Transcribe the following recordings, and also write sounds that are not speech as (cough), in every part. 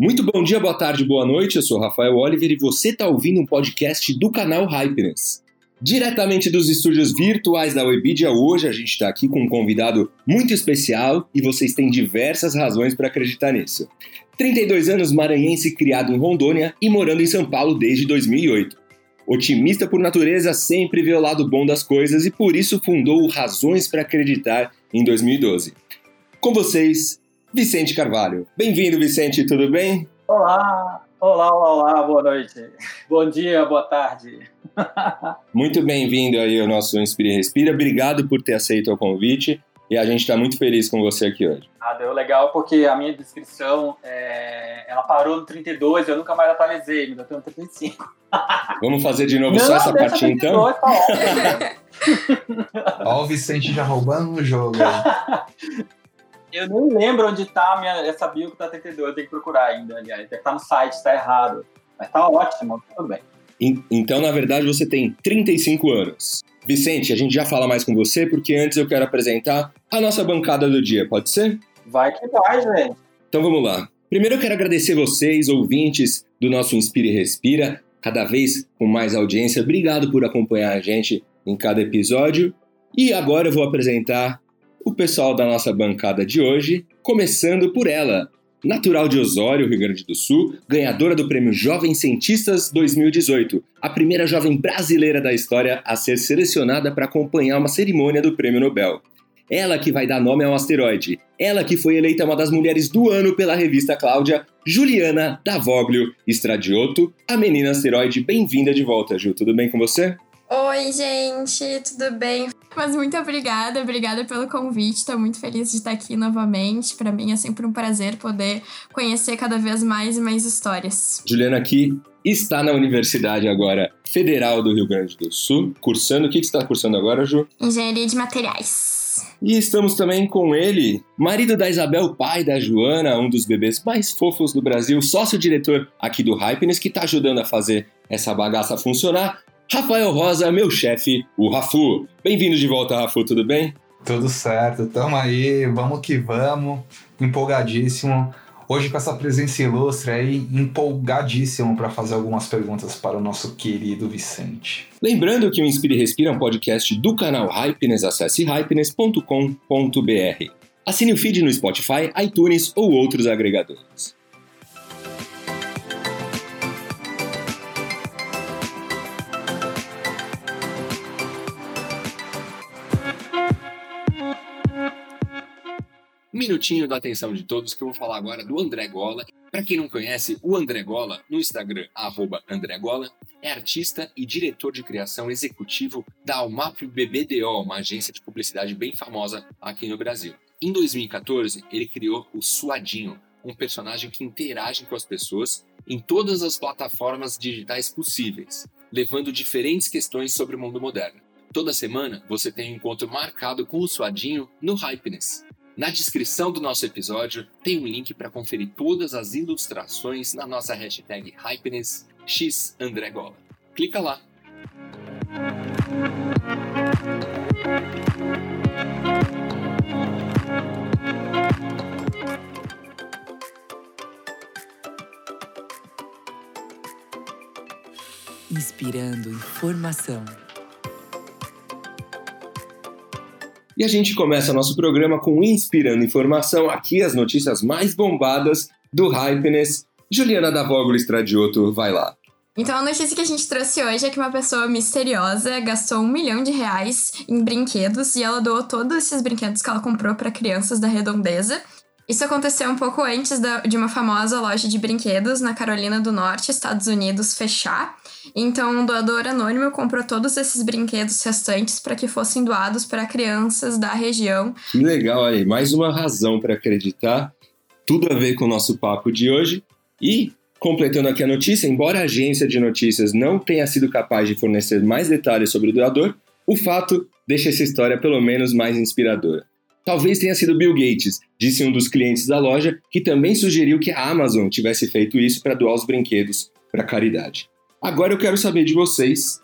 Muito bom dia, boa tarde, boa noite. Eu sou Rafael Oliver e você está ouvindo um podcast do canal Hypeness. Diretamente dos estúdios virtuais da Webidia, hoje a gente está aqui com um convidado muito especial e vocês têm diversas razões para acreditar nisso. 32 anos, maranhense, criado em Rondônia e morando em São Paulo desde 2008. Otimista por natureza, sempre vê o lado bom das coisas e por isso fundou o Razões para Acreditar em 2012. Com vocês, Vicente Carvalho. Bem-vindo, Vicente, tudo bem? Olá, olá, olá, olá, boa noite. Bom dia, boa tarde. (laughs) muito bem-vindo aí ao nosso Inspire e Respira. Obrigado por ter aceito o convite e a gente está muito feliz com você aqui hoje. Ah, deu legal porque a minha descrição, é... ela parou no 32 eu nunca mais atualizei, me deu 35. (laughs) Vamos fazer de novo Não, só essa partinha 32, então? Tá (laughs) Ó o Vicente já roubando o jogo. Eu nem lembro onde tá minha, essa bio que tá 32, eu tenho que procurar ainda, aliás. Deve estar tá no site, tá errado. Mas tá ótimo, tudo bem. Então, na verdade, você tem 35 anos. Vicente, a gente já fala mais com você, porque antes eu quero apresentar a nossa bancada do dia, pode ser? Vai que vai, gente. Então vamos lá. Primeiro eu quero agradecer vocês, ouvintes do nosso Inspire e Respira, cada vez com mais audiência. Obrigado por acompanhar a gente em cada episódio. E agora eu vou apresentar o pessoal da nossa bancada de hoje, começando por ela, natural de Osório, Rio Grande do Sul, ganhadora do Prêmio Jovem Cientistas 2018, a primeira jovem brasileira da história a ser selecionada para acompanhar uma cerimônia do Prêmio Nobel. Ela que vai dar nome ao asteroide. Ela que foi eleita uma das mulheres do ano pela revista Cláudia, Juliana Davoglio Estradioto, a menina asteroide. Bem-vinda de volta, Ju. Tudo bem com você? Oi, gente, tudo bem? Mas muito obrigada, obrigada pelo convite. Estou muito feliz de estar aqui novamente. Para mim é sempre um prazer poder conhecer cada vez mais e mais histórias. Juliana aqui está na Universidade agora Federal do Rio Grande do Sul, cursando. O que você está cursando agora, Ju? Engenharia de Materiais. E estamos também com ele, marido da Isabel, pai da Joana, um dos bebês mais fofos do Brasil, sócio-diretor aqui do Hypeness, que está ajudando a fazer essa bagaça funcionar. Rafael Rosa, meu chefe, o Rafu. Bem-vindo de volta, Rafu, tudo bem? Tudo certo, tamo aí, vamos que vamos, empolgadíssimo. Hoje com essa presença ilustre aí, empolgadíssimo para fazer algumas perguntas para o nosso querido Vicente. Lembrando que o Inspire e Respira é um podcast do canal Hypeness, acesse hypeness.com.br. Assine o feed no Spotify, iTunes ou outros agregadores. Minutinho da atenção de todos que eu vou falar agora do André Gola. Para quem não conhece, o André Gola, no Instagram, arroba André Gola, é artista e diretor de criação executivo da Almap BBDO, uma agência de publicidade bem famosa aqui no Brasil. Em 2014, ele criou o Suadinho, um personagem que interage com as pessoas em todas as plataformas digitais possíveis, levando diferentes questões sobre o mundo moderno. Toda semana você tem um encontro marcado com o Suadinho no Hypeness, na descrição do nosso episódio tem um link para conferir todas as ilustrações na nossa hashtag HypenessXAndreGola. Clica lá! Inspirando informação. E a gente começa nosso programa com Inspirando Informação, aqui as notícias mais bombadas do Hypeness. Juliana Davoglu Estradioto, vai lá. Então a notícia que a gente trouxe hoje é que uma pessoa misteriosa gastou um milhão de reais em brinquedos e ela doou todos esses brinquedos que ela comprou para crianças da redondeza. Isso aconteceu um pouco antes da, de uma famosa loja de brinquedos na Carolina do Norte, Estados Unidos, fechar. Então, um doador anônimo comprou todos esses brinquedos restantes para que fossem doados para crianças da região. Legal, aí, mais uma razão para acreditar. Tudo a ver com o nosso papo de hoje. E Completando aqui a notícia, embora a agência de notícias não tenha sido capaz de fornecer mais detalhes sobre o doador, o fato deixa essa história pelo menos mais inspiradora. Talvez tenha sido Bill Gates, disse um dos clientes da loja, que também sugeriu que a Amazon tivesse feito isso para doar os brinquedos para caridade. Agora eu quero saber de vocês,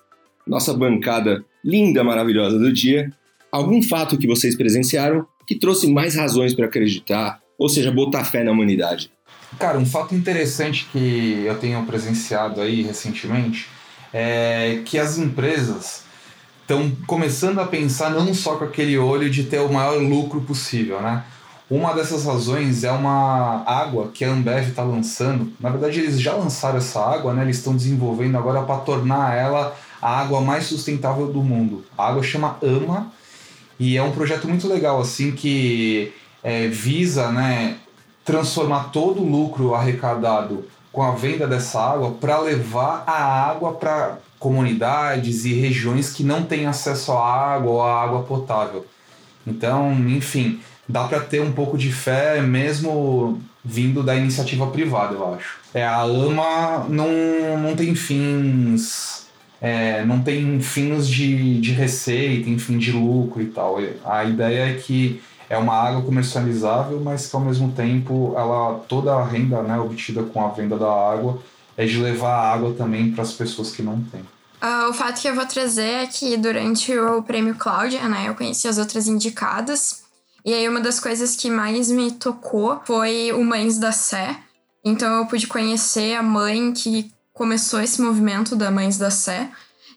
nossa bancada linda, maravilhosa do dia, algum fato que vocês presenciaram que trouxe mais razões para acreditar, ou seja, botar fé na humanidade. Cara, um fato interessante que eu tenho presenciado aí recentemente é que as empresas estão começando a pensar não só com aquele olho de ter o maior lucro possível, né? Uma dessas razões é uma água que a Ambev está lançando. Na verdade, eles já lançaram essa água, né? Eles estão desenvolvendo agora para tornar ela a água mais sustentável do mundo. A água chama Ama e é um projeto muito legal assim que é, visa, né, transformar todo o lucro arrecadado com a venda dessa água para levar a água para comunidades e regiões que não têm acesso à água ou à água potável. Então, enfim, dá para ter um pouco de fé mesmo vindo da iniciativa privada, eu acho. É, a AMA não, não tem fins. É, não tem fins de, de receita, enfim, de lucro e tal. A ideia é que é uma água comercializável, mas que ao mesmo tempo ela toda a renda né, obtida com a venda da água é de levar a água também para as pessoas que não têm. Uh, o fato que eu vou trazer é que durante o prêmio Cláudia, né, eu conheci as outras indicadas e aí uma das coisas que mais me tocou foi o Mães da Sé. Então eu pude conhecer a mãe que começou esse movimento da Mães da Sé.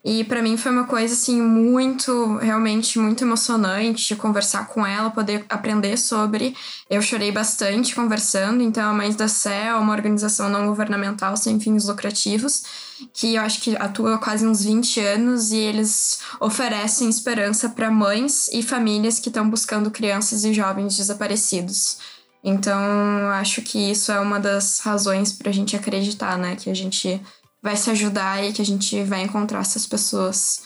E para mim foi uma coisa assim muito, realmente muito emocionante conversar com ela, poder aprender sobre. Eu chorei bastante conversando. Então a Mães da Sé é uma organização não governamental sem fins lucrativos que eu acho que atua há quase uns 20 anos e eles oferecem esperança para mães e famílias que estão buscando crianças e jovens desaparecidos. Então, acho que isso é uma das razões para a gente acreditar, né? Que a gente vai se ajudar e que a gente vai encontrar essas pessoas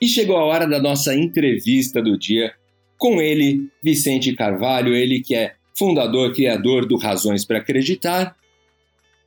E chegou a hora da nossa entrevista do dia com ele, Vicente Carvalho, ele que é fundador, criador do Razões para Acreditar.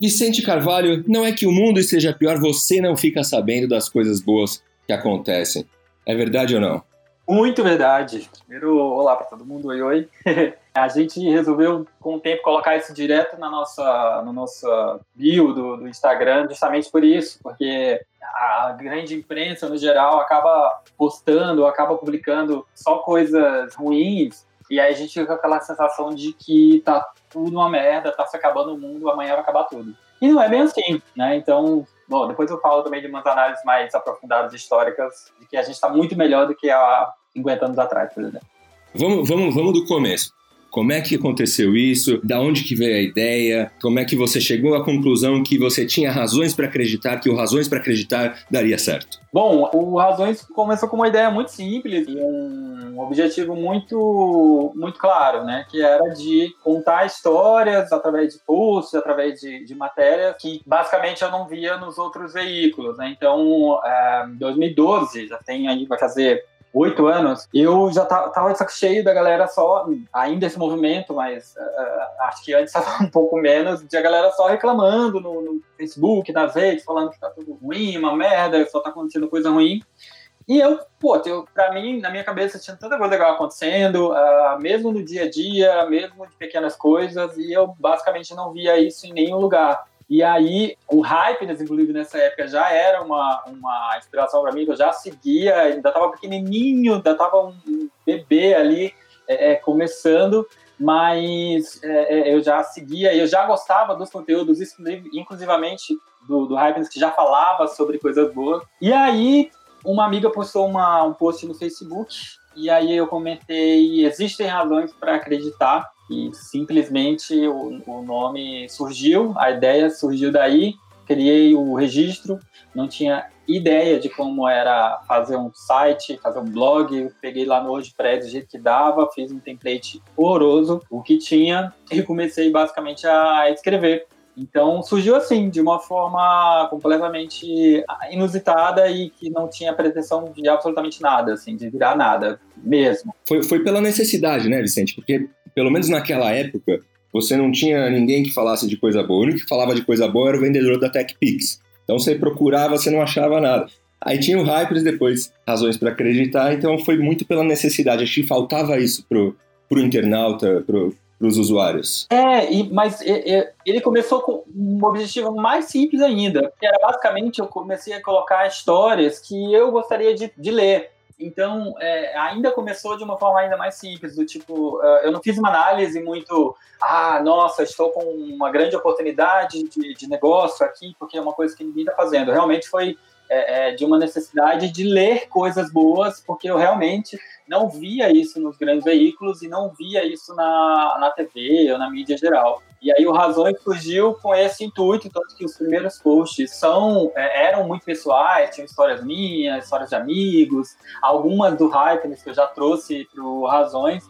Vicente Carvalho, não é que o mundo esteja pior, você não fica sabendo das coisas boas que acontecem. É verdade ou não? Muito verdade. Primeiro, olá para todo mundo, oi, oi. (laughs) A gente resolveu, com o tempo, colocar isso direto na nossa, no nosso bio do, do Instagram, justamente por isso, porque a grande imprensa, no geral, acaba postando, acaba publicando só coisas ruins, e aí a gente fica com aquela sensação de que tá tudo uma merda, tá se acabando o mundo, amanhã vai acabar tudo. E não é bem assim, né? Então, bom, depois eu falo também de umas análises mais aprofundadas históricas, de que a gente está muito melhor do que há 50 anos atrás, por exemplo. Vamos, vamos, vamos do começo. Como é que aconteceu isso? Da onde que veio a ideia? Como é que você chegou à conclusão que você tinha razões para acreditar que o razões para acreditar daria certo? Bom, o razões começou com uma ideia muito simples e um objetivo muito muito claro, né? Que era de contar histórias através de posts, através de, de matérias que basicamente eu não via nos outros veículos, né? Então, é, em 2012 já tem aí vai fazer oito anos, eu já tava de saco cheio da galera só, ainda esse movimento, mas uh, acho que antes (laughs) estava um pouco menos, de a galera só reclamando no, no, Facebook, nas redes, falando que tá tudo ruim, uma merda, só tá acontecendo coisa ruim. E eu, pô, eu, pra mim, na minha cabeça, tinha tanta coisa legal acontecendo, uh, mesmo no dia a dia, mesmo de pequenas coisas, e eu basicamente não via isso em nenhum lugar. E aí, o Hypeness, inclusive, nessa época, já era uma, uma inspiração para mim, eu já seguia, ainda estava pequenininho, ainda estava um bebê ali, é, é, começando, mas é, é, eu já seguia, eu já gostava dos conteúdos, inclusivamente do, do Hypeness, que já falava sobre coisas boas. E aí, uma amiga postou uma, um post no Facebook, e aí eu comentei, existem razões para acreditar, e simplesmente o, o nome surgiu, a ideia surgiu daí, criei o registro, não tinha ideia de como era fazer um site, fazer um blog, peguei lá no WordPress do jeito que dava, fiz um template horroroso, o que tinha, e comecei basicamente a escrever Então surgiu assim, de uma forma completamente inusitada e que não tinha pretensão de absolutamente nada, assim, de virar nada mesmo. Foi, foi pela necessidade, né, Vicente? Porque pelo menos naquela época você não tinha ninguém que falasse de coisa boa. O único que falava de coisa boa era o vendedor da TechPix. Então você procurava, você não achava nada. Aí tinha o Hypers depois, razões para acreditar, então foi muito pela necessidade. Acho que faltava isso pro, pro internauta, pro, pros usuários. É, e, mas ele começou com um objetivo mais simples ainda, que era basicamente eu comecei a colocar histórias que eu gostaria de, de ler. Então, é, ainda começou de uma forma ainda mais simples, do tipo, uh, eu não fiz uma análise muito, ah, nossa, estou com uma grande oportunidade de, de negócio aqui, porque é uma coisa que ninguém está fazendo. Realmente foi é, é, de uma necessidade de ler coisas boas, porque eu realmente não via isso nos grandes veículos e não via isso na, na TV ou na mídia geral. E aí o Razões surgiu com esse intuito, tanto que os primeiros posts são, é, eram muito pessoais, tinham histórias minhas, histórias de amigos, algumas do Hypeness que eu já trouxe para o Razões.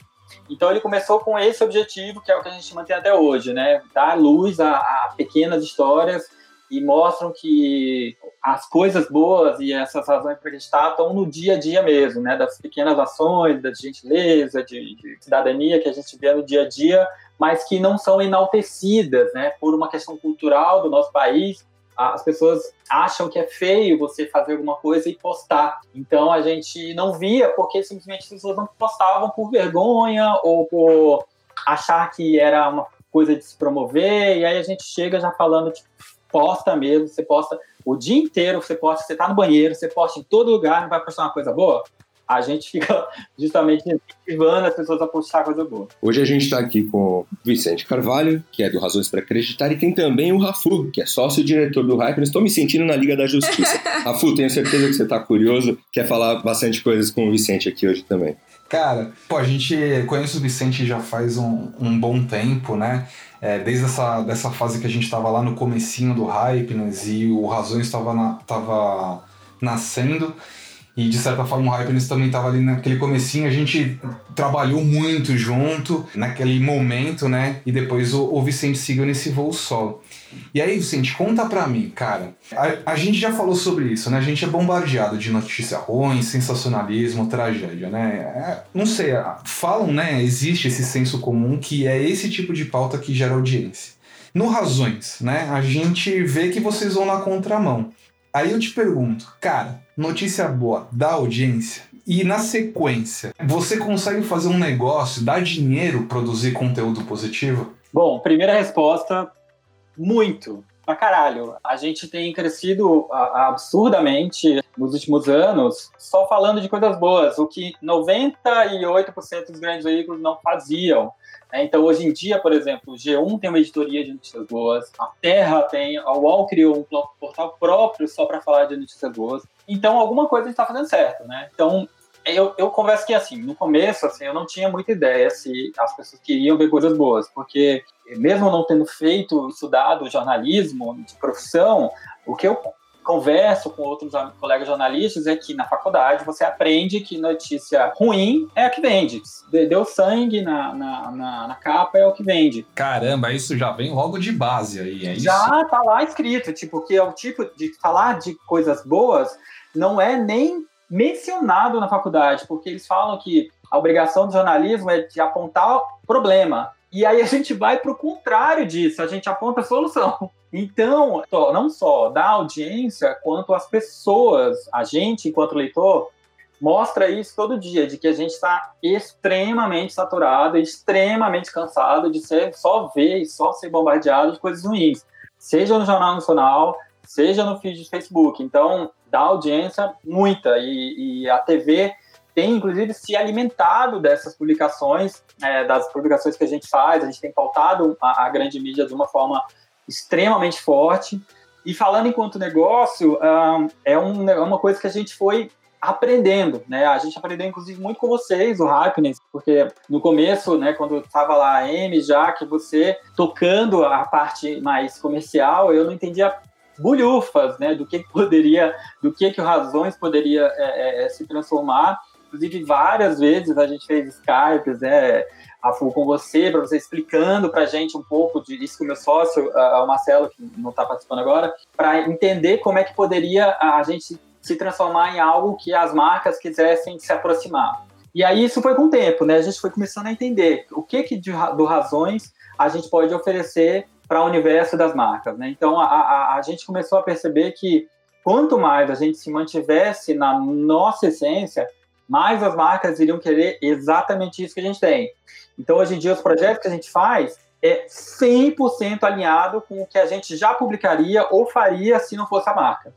Então ele começou com esse objetivo, que é o que a gente mantém até hoje, né? Dar luz a, a pequenas histórias e mostram que as coisas boas e essas razões para acreditar estão no dia a dia mesmo, né? Das pequenas ações, da gentileza, de, de cidadania que a gente vê no dia a dia, mas que não são enaltecidas, né, por uma questão cultural do nosso país. As pessoas acham que é feio você fazer alguma coisa e postar. Então a gente não via porque simplesmente as pessoas não postavam por vergonha ou por achar que era uma coisa de se promover. E aí a gente chega já falando tipo, posta mesmo, você posta o dia inteiro, você posta, você tá no banheiro, você posta em todo lugar, não vai postar uma coisa boa? a gente fica (laughs) justamente incentivando as pessoas a postar coisa boa. Hoje a gente está aqui com o Vicente Carvalho, que é do Razões para Acreditar, e tem também o Rafu, que é sócio-diretor do Hyper. Estou me sentindo na Liga da Justiça. (laughs) Rafu, tenho certeza que você está curioso, quer falar bastante coisas com o Vicente aqui hoje também. Cara, pô, a gente conhece o Vicente já faz um, um bom tempo, né? É, desde essa dessa fase que a gente estava lá no comecinho do Hypeness e o Razões estava na, nascendo. E de certa forma o Hypeness também estava ali naquele comecinho, a gente trabalhou muito junto naquele momento, né? E depois o, o Vicente seguiu nesse voo solo. E aí, Vicente, conta pra mim, cara. A, a, gente já falou sobre isso, né? A gente é bombardeado de notícia ruim, sensacionalismo, tragédia, né? É, não sei, falam, né? Existe esse senso comum que é esse tipo de pauta que gera audiência. No Razões, né? A gente vê que vocês vão na contramão. Aí eu te pergunto, cara, notícia boa da audiência. E na sequência, você consegue fazer um negócio, dar dinheiro, produzir conteúdo positivo? Bom, primeira resposta, muito. Pra caralho. A gente tem crescido absurdamente nos últimos anos só falando de coisas boas, o que 98% dos grandes veículos não faziam. É, então, hoje em dia, por exemplo, o G1 tem uma editoria de notícias boas, a Terra tem, a UOL criou um portal próprio só para falar de notícias boas. Então, alguma coisa a gente está fazendo certo, né? Então, eu, eu converso que, assim, no começo, assim, eu não tinha muita ideia se as pessoas queriam ver coisas boas, porque mesmo não tendo feito, estudado jornalismo de profissão, o que eu converso com outros colegas jornalistas é que na faculdade você aprende que notícia ruim é a que vende. Deu sangue na, na, na, na capa é o que vende. Caramba, isso já vem logo de base aí, é já isso? tá lá escrito, tipo, que é o tipo de falar de coisas boas não é nem mencionado na faculdade, porque eles falam que a obrigação do jornalismo é de apontar problema. E aí a gente vai para o contrário disso, a gente aponta a solução. Então, não só da audiência, quanto as pessoas, a gente, enquanto leitor, mostra isso todo dia, de que a gente está extremamente saturado, extremamente cansado de ser, só ver e só ser bombardeado de coisas ruins. Seja no Jornal Nacional, seja no feed de Facebook. Então, dá audiência muita. E, e a TV tem, inclusive, se alimentado dessas publicações, é, das publicações que a gente faz. A gente tem pautado a, a grande mídia de uma forma extremamente forte. E falando enquanto negócio, é, um, é uma coisa que a gente foi aprendendo, né? A gente aprendeu, inclusive, muito com vocês, o Happiness, porque no começo, né, quando estava lá a Amy, já que você tocando a parte mais comercial, eu não entendia bulhufas, né, do que poderia, do que que o Razões poderia é, é, se transformar. inclusive várias vezes a gente fez Skypes, né? A Fu com você, para você explicando para a gente um pouco de isso com o meu sócio, o Marcelo, que não está participando agora, para entender como é que poderia a gente se transformar em algo que as marcas quisessem se aproximar. E aí isso foi com o tempo, né? A gente foi começando a entender o que, que de, do Razões a gente pode oferecer para o universo das marcas, né? Então a, a, a gente começou a perceber que quanto mais a gente se mantivesse na nossa essência, mais as marcas iriam querer exatamente isso que a gente tem. Então hoje em dia os projetos que a gente faz é 100% alinhado com o que a gente já publicaria ou faria se não fosse a marca.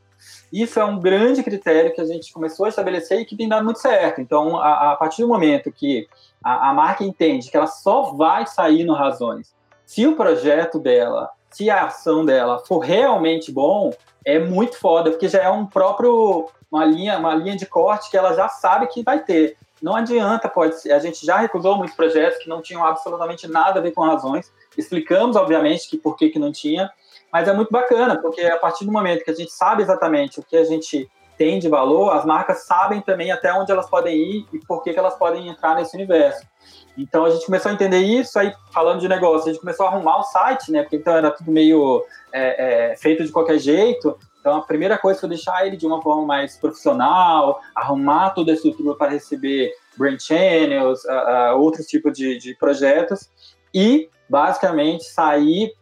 Isso é um grande critério que a gente começou a estabelecer e que tem dado muito certo. Então, a, a partir do momento que a, a, marca entende que ela só vai sair no Razões se o projeto dela, se a ação dela for realmente bom, é muito foda, porque já é um próprio uma linha, uma linha de corte que ela já sabe que vai ter. Não adianta, pode ser. A gente já recusou muitos projetos que não tinham absolutamente nada a ver com razões. Explicamos, obviamente, que por que, que não tinha, mas é muito bacana, porque a partir do momento que a gente sabe exatamente o que a gente tem de valor, as marcas sabem também até onde elas podem ir e por que, que elas podem entrar nesse universo. Então a gente começou a entender isso, aí falando de negócio, a gente começou a arrumar o site, né? Porque então era tudo meio é, é, feito de qualquer jeito. Então a primeira coisa foi deixar ele de uma forma mais profissional, arrumar toda a estrutura para receber brand channels, uh, uh, outros tipos de, de projetos e basicamente sair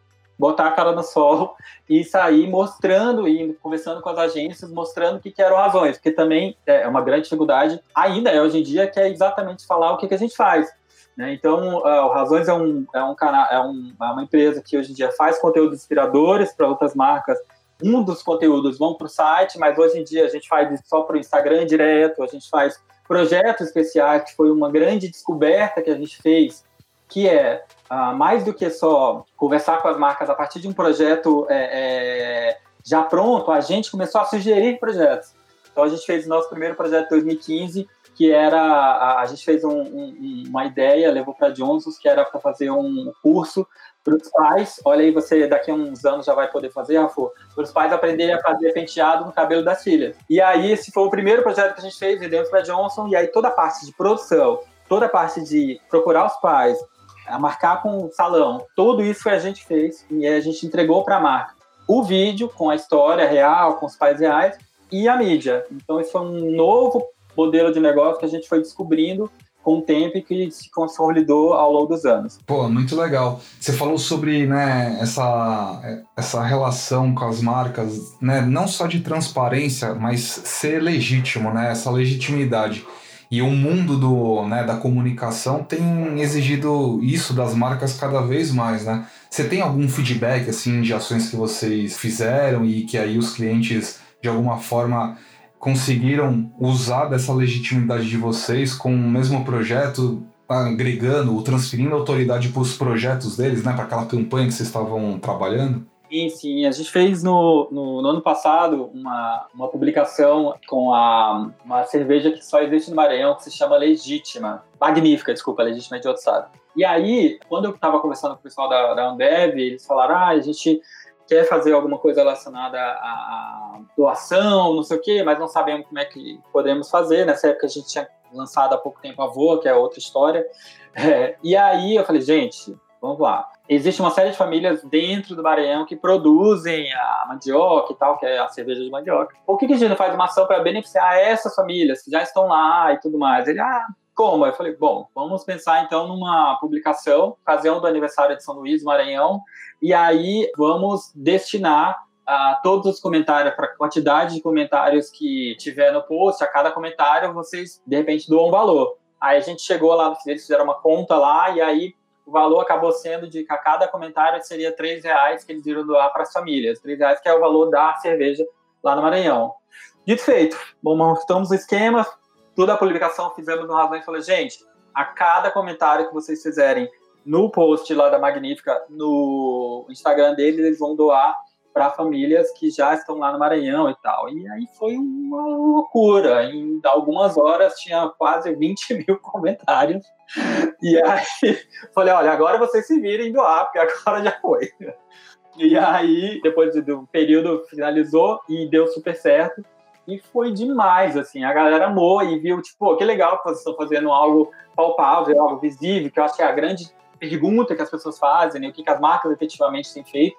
botar a cara no sol e sair mostrando e conversando com as agências, mostrando o que, que eram razões, porque também é uma grande dificuldade, ainda é hoje em dia, que é exatamente falar o que, que a gente faz. Né? Então, uh, o Razões é, um, é, um canal, é, um, é uma empresa que hoje em dia faz conteúdos inspiradores para outras marcas. Um dos conteúdos vão para o site, mas hoje em dia a gente faz só para o Instagram direto, a gente faz projetos especiais, que foi uma grande descoberta que a gente fez, que é uh, mais do que só conversar com as marcas a partir de um projeto é, é, já pronto, a gente começou a sugerir projetos. Então a gente fez o nosso primeiro projeto em 2015, que era a, a gente fez um, um, uma ideia, levou para Johnson's, que era para fazer um curso para os pais. Olha aí, você daqui a uns anos já vai poder fazer, Rafa, para os pais aprenderem a fazer penteado no cabelo das filhas. E aí esse foi o primeiro projeto que a gente fez, vendemos para Johnson, e aí toda a parte de produção, toda a parte de procurar os pais, a marcar com o salão. Tudo isso a gente fez e a gente entregou para a marca. O vídeo com a história real, com os pais reais e a mídia. Então, isso foi um novo modelo de negócio que a gente foi descobrindo com o tempo e que se consolidou ao longo dos anos. Pô, muito legal. Você falou sobre né, essa, essa relação com as marcas, né, não só de transparência, mas ser legítimo, né, essa legitimidade. E o mundo do, né, da comunicação tem exigido isso das marcas cada vez mais, né? Você tem algum feedback assim de ações que vocês fizeram e que aí os clientes de alguma forma conseguiram usar dessa legitimidade de vocês com o mesmo projeto, agregando ou transferindo autoridade para os projetos deles, né, para aquela campanha que vocês estavam trabalhando? Sim, sim. A gente fez no, no, no, ano passado uma, uma publicação com a, uma cerveja que só existe no Maranhão, que se chama Legítima. Magnífica, desculpa, Legítima de outro. E aí, quando eu estava conversando com o pessoal da, da Ambev, eles falaram, ah, a gente quer fazer alguma coisa relacionada à doação, não sei o quê, mas não sabemos como é que podemos fazer. Nessa época a gente tinha lançado há pouco tempo a Voa, que é outra história. (laughs) É, e aí eu falei, gente, vamos lá existe uma série de famílias dentro do Maranhão que produzem a mandioca e tal, que é a cerveja de mandioca. Por que, que a gente faz uma ação para beneficiar essas famílias que já estão lá e tudo mais? Ele, ah, como? Eu falei, bom, vamos pensar então numa publicação, ocasião do aniversário de São Luís, Maranhão, e aí vamos destinar a todos os comentários, para a quantidade de comentários que tiver no post, a cada comentário vocês de repente doam um valor. Aí a gente chegou lá, eles fizeram uma conta lá, e aí o valor acabou sendo de que a cada comentário seria três reais que eles iriam doar para as famílias. Três reais que é o valor da cerveja lá no Maranhão. Dito feito, bom, montamos o esquema, toda a publicação fizemos no Razão e falei, gente, a cada comentário que vocês fizerem no post lá da Magnífica, no Instagram deles, eles vão doar para famílias que já estão lá no Maranhão e tal. E aí foi uma loucura. Em algumas horas tinha quase 20 (laughs) mil comentários. E aí (laughs) falei, olha, agora vocês se virem doar, porque agora já foi. E aí, depois do período, finalizou e deu super certo. E foi demais, assim, a galera amou e viu, tipo, que legal que vocês estão fazendo algo palpável, algo visível, que eu acho que é a grande pergunta que as pessoas fazem, né? o que, que as marcas efetivamente têm feito.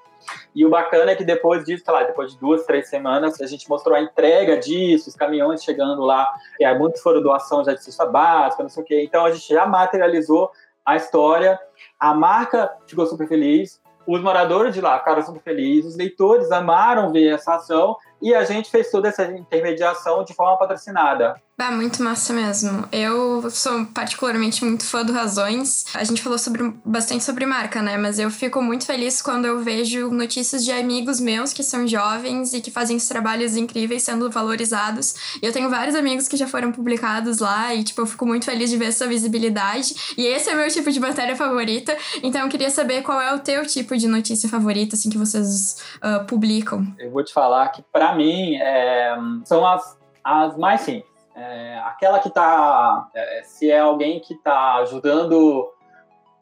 E o bacana é que depois disso, sei lá, depois de duas, três semanas, a gente mostrou a entrega disso, os caminhões chegando lá, aí muitos foram doação já de cesta básica, não sei o quê. Então a gente já materializou a história, a marca ficou super feliz, os moradores de lá ficaram super felizes, os leitores amaram ver essa ação e a gente fez toda essa intermediação de forma patrocinada. Ah, muito massa mesmo. Eu sou particularmente muito fã do Razões. A gente falou sobre, bastante sobre marca, né? Mas eu fico muito feliz quando eu vejo notícias de amigos meus que são jovens e que fazem esses trabalhos incríveis sendo valorizados. Eu tenho vários amigos que já foram publicados lá e, tipo, eu fico muito feliz de ver essa visibilidade. E esse é o meu tipo de matéria favorita. Então eu queria saber qual é o teu tipo de notícia favorita, assim, que vocês uh, publicam. Eu vou te falar que, para mim, é, são as, as mais simples é, aquela que está, é, se é alguém que está ajudando,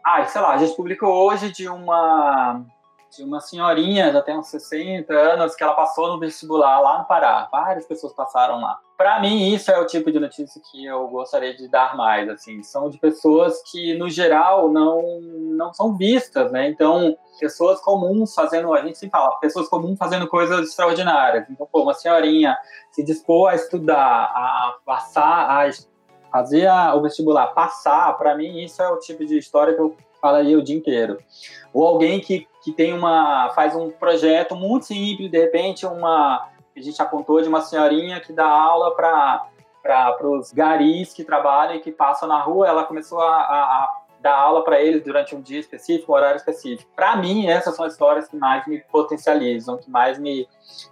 ah, sei lá, a gente publicou hoje de uma de uma senhorinha, já tem uns 60 anos, que ela passou no vestibular lá no Pará. Várias pessoas passaram lá. Para mim, isso é o tipo de notícia que eu gostaria de dar mais. Assim, são de pessoas que, no geral, não, não são vistas, né? Então, pessoas comuns fazendo, a gente sempre fala, pessoas comuns fazendo coisas extraordinárias. Então, pô, uma senhorinha se dispor a estudar, a passar, a fazer o vestibular, passar, para mim, isso é o tipo de história que eu falaria o dia inteiro. Ou alguém que que tem uma faz um projeto muito simples, de repente uma a gente já contou de uma senhorinha que dá aula para para os garis que trabalham e que passam na rua, ela começou a, a, a dar aula para eles durante um dia específico, um horário específico. Para mim, essas são as histórias que mais me potencializam, que mais me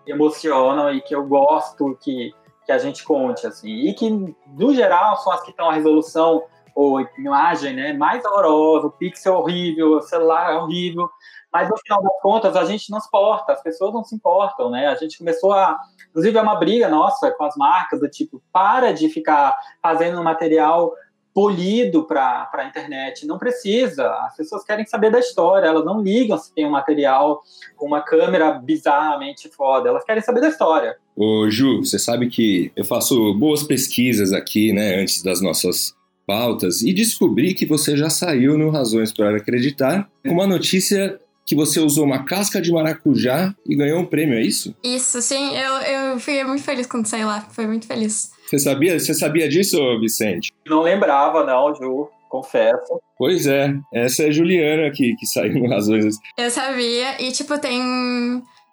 emocionam e que eu gosto que, que a gente conte, assim. E que, no geral, são as que estão a resolução ou imagem né, mais horrorosa, o pixel horrível, o celular horrível, mas no final das contas, a gente não se importa, as pessoas não se importam, né? A gente começou a. Inclusive, é uma briga nossa com as marcas, do tipo, para de ficar fazendo material polido para a internet. Não precisa. As pessoas querem saber da história, elas não ligam se tem um material com uma câmera bizarramente foda, elas querem saber da história. Ô, Ju, você sabe que eu faço boas pesquisas aqui, né, antes das nossas pautas, e descobri que você já saiu no Razões para Acreditar com uma notícia que você usou uma casca de maracujá e ganhou um prêmio, é isso? Isso, sim. Eu, eu fiquei muito feliz quando saí lá. Foi muito feliz. Você sabia, você sabia disso, Vicente? Não lembrava, não, Ju. Confesso. Pois é, essa é a Juliana que, que saiu no Razões. Eu sabia, e tipo, tem,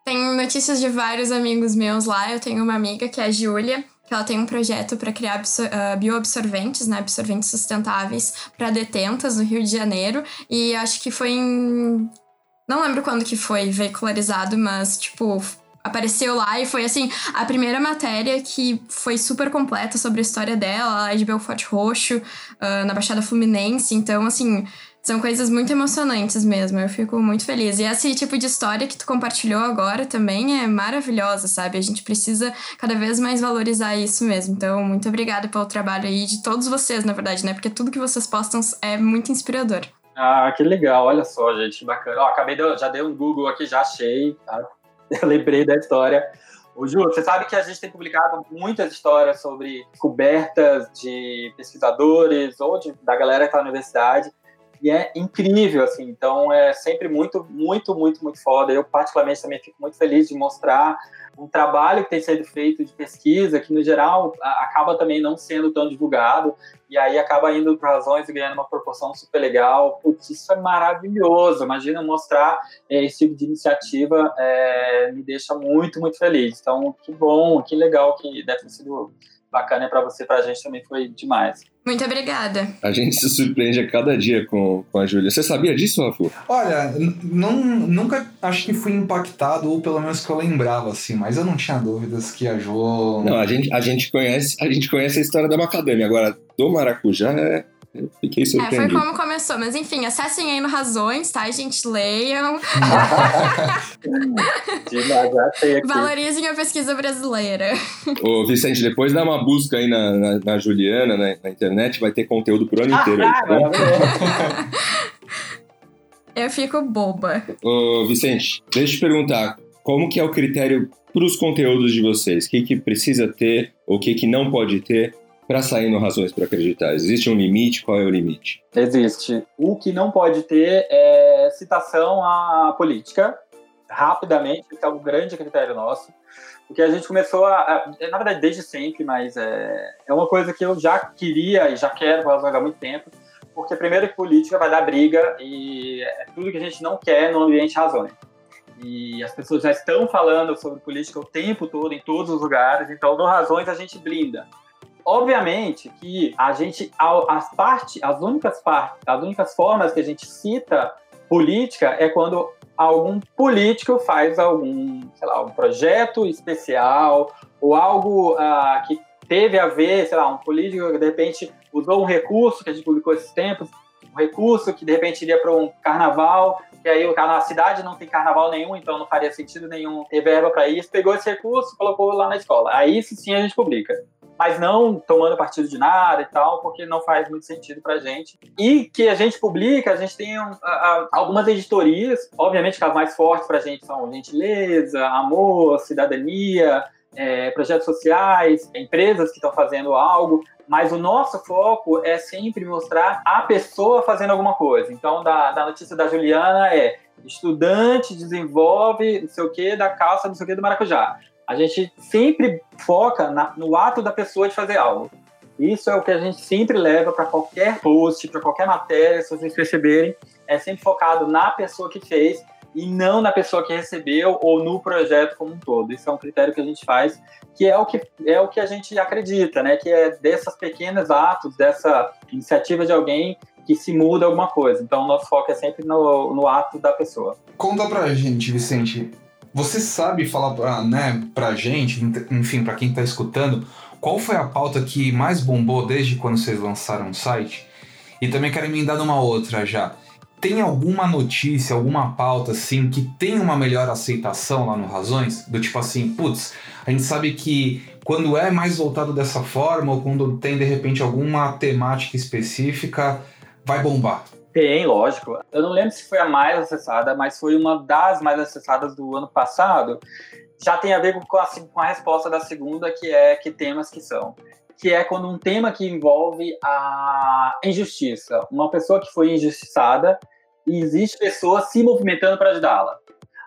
tem notícias de vários amigos meus lá. Eu tenho uma amiga que é a Júlia, que ela tem um projeto para criar uh, bioabsorventes, né, absorventes sustentáveis para detentas no Rio de Janeiro. E acho que foi em não lembro quando que foi veicularizado, mas, tipo, apareceu lá e foi, assim, a primeira matéria que foi super completa sobre a história dela, lá de Belfort Roxo, uh, na Baixada Fluminense. Então, assim, são coisas muito emocionantes mesmo. Eu fico muito feliz. E esse tipo de história que tu compartilhou agora também é maravilhosa, sabe? A gente precisa cada vez mais valorizar isso mesmo. Então, muito obrigada pelo trabalho aí de todos vocês, na verdade, né? Porque tudo que vocês postam é muito inspirador. Ah, que legal, olha só, gente, bacana. Ó, acabei de, já dei um Google aqui, já achei, tá? (laughs) Eu lembrei da história. Ô, Ju, você sabe que a gente tem publicado muitas histórias sobre cobertas de pesquisadores ou de, da galera que está na universidade, e é incrível, assim, então é sempre muito, muito, muito, muito foda. Eu, particularmente, também fico muito feliz de mostrar um trabalho que tem sido feito de pesquisa, que no geral acaba também não sendo tão divulgado, e aí acaba indo para razões e ganhando uma proporção super legal. Putz, isso é maravilhoso. Imagina mostrar é, esse tipo de iniciativa, é, me deixa muito, muito feliz. Então, que bom, que legal que deve ter sido bacana para você, para a gente também foi demais. Muito obrigada. A gente se surpreende a cada dia com, com a Júlia. Você sabia disso, Rafu? Olha, não, nunca acho que fui impactado, ou pelo menos que eu lembrava, assim, mas eu não tinha dúvidas que a Jo. Não, a gente, a gente, conhece, a gente conhece a história da macadâmia. Agora, do maracujá é eu fiquei surpreendido. É, foi como começou. Mas enfim, acessem aí no Razões, tá, gente? Leiam. (laughs) Valorizem a pesquisa brasileira. Ô, Vicente, depois dá uma busca aí na, na, na Juliana, na, na, internet, vai ter conteúdo pro ano inteiro aí, tá (laughs) Eu fico boba. Ô, Vicente, deixa eu te perguntar. como que é o critério para os conteúdos de vocês? O que, que precisa ter, ou o que, que não pode ter para sair no Razões para Acreditar? Existe um limite? Qual é o limite? Existe. O que não pode ter é citação à política, rapidamente, que é um grande critério nosso. Porque a gente começou a, na verdade, desde sempre, mas é, é uma coisa que eu já queria e já quero fazer há muito tempo. Porque, primeiro, que política vai dar briga e é tudo que a gente não quer no ambiente razões. E as pessoas já estão falando sobre política o tempo todo, em todos os lugares, então, no Razões, a gente blinda. Obviamente que a gente, as partes, as únicas partes, as únicas formas que a gente cita política é quando algum político faz algum, sei lá, um projeto especial ou algo uh, que teve a ver, sei lá, um político que de repente usou um recurso que a gente publicou esses tempos, um recurso que de repente iria para um carnaval, que aí a cidade não tem carnaval nenhum, então não faria sentido nenhum ter verba para isso, pegou esse recurso, colocou lá na escola. Aí sim a gente publica mas não tomando partido de nada e tal, porque não faz muito sentido pra gente. E que a gente publica, a gente tem um, a, algumas editorias, obviamente que as mais fortes pra gente são gentileza, amor, cidadania, é, projetos sociais, empresas que estão fazendo algo, mas o nosso foco é sempre mostrar a pessoa fazendo alguma coisa. Então, da, da notícia da Juliana é estudante desenvolve não sei o que da calça não sei o que do maracujá. A gente sempre foca na, no ato da pessoa de fazer algo. Isso é o que a gente sempre leva para qualquer post, para qualquer matéria, se vocês perceberem, é sempre focado na pessoa que fez e não na pessoa que recebeu ou no projeto como um todo. Isso é um critério que a gente faz, que é o que é o que a gente acredita, né? Que é desses pequenos atos, dessa iniciativa de alguém que se muda alguma coisa. Então, nosso foco é sempre no, no ato da pessoa. Conta pra gente, Vicente, você sabe falar pra, né, pra gente, enfim, para quem tá escutando, qual foi a pauta que mais bombou desde quando vocês lançaram o site? E também quero emendar numa outra já. Tem alguma notícia, alguma pauta assim que tem uma melhor aceitação lá no Razões? Do tipo assim, putz, a gente sabe que quando é mais voltado dessa forma ou quando tem de repente alguma temática específica, vai bombar. Tem, lógico. Eu não lembro se foi a mais acessada, mas foi uma das mais acessadas do ano passado. Já tem a ver com a, com a resposta da segunda, que é que temas que são. Que é quando um tema que envolve a injustiça. Uma pessoa que foi injustiçada e existe pessoas se movimentando para ajudá-la.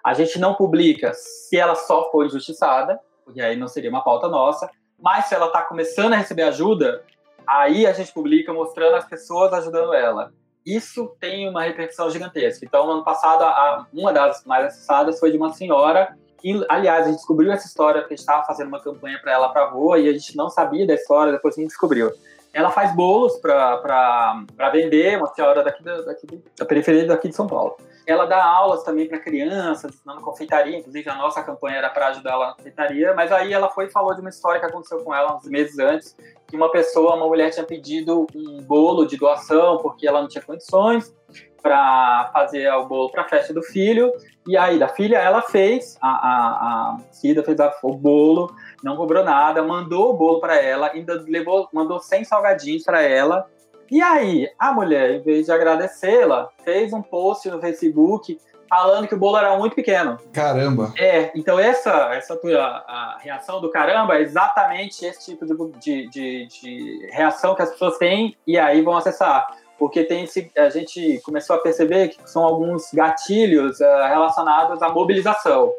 A gente não publica se ela só foi injustiçada, porque aí não seria uma pauta nossa, mas se ela está começando a receber ajuda, aí a gente publica mostrando as pessoas ajudando ela isso tem uma repercussão gigantesca. Então, no ano passado, a, uma das mais acessadas foi de uma senhora que, aliás, a gente descobriu essa história porque a gente estava fazendo uma campanha para ela para avó e a gente não sabia da história, depois a gente descobriu. Ela faz bolos para vender, uma senhora daqui da, daqui da periferia daqui de São Paulo. Ela dá aulas também para crianças, ensinando confeitaria, inclusive a nossa campanha era para ajudar ela na confeitaria, mas aí ela foi e falou de uma história que aconteceu com ela uns meses antes, que uma pessoa, uma mulher tinha pedido um bolo de doação porque ela não tinha condições para fazer o bolo para a festa do filho. E aí, da filha, ela fez, a, a, a Cida fez a, o bolo, não cobrou nada, mandou o bolo para ela, ainda levou, mandou 100 salgadinhos para ela. E aí, a mulher, em vez de agradecê-la, fez um post no Facebook falando que o bolo era muito pequeno. Caramba! É, então essa, essa tua a reação do caramba é exatamente esse tipo de, de, de reação que as pessoas têm e aí vão acessar porque tem esse, a gente começou a perceber que são alguns gatilhos uh, relacionados à mobilização.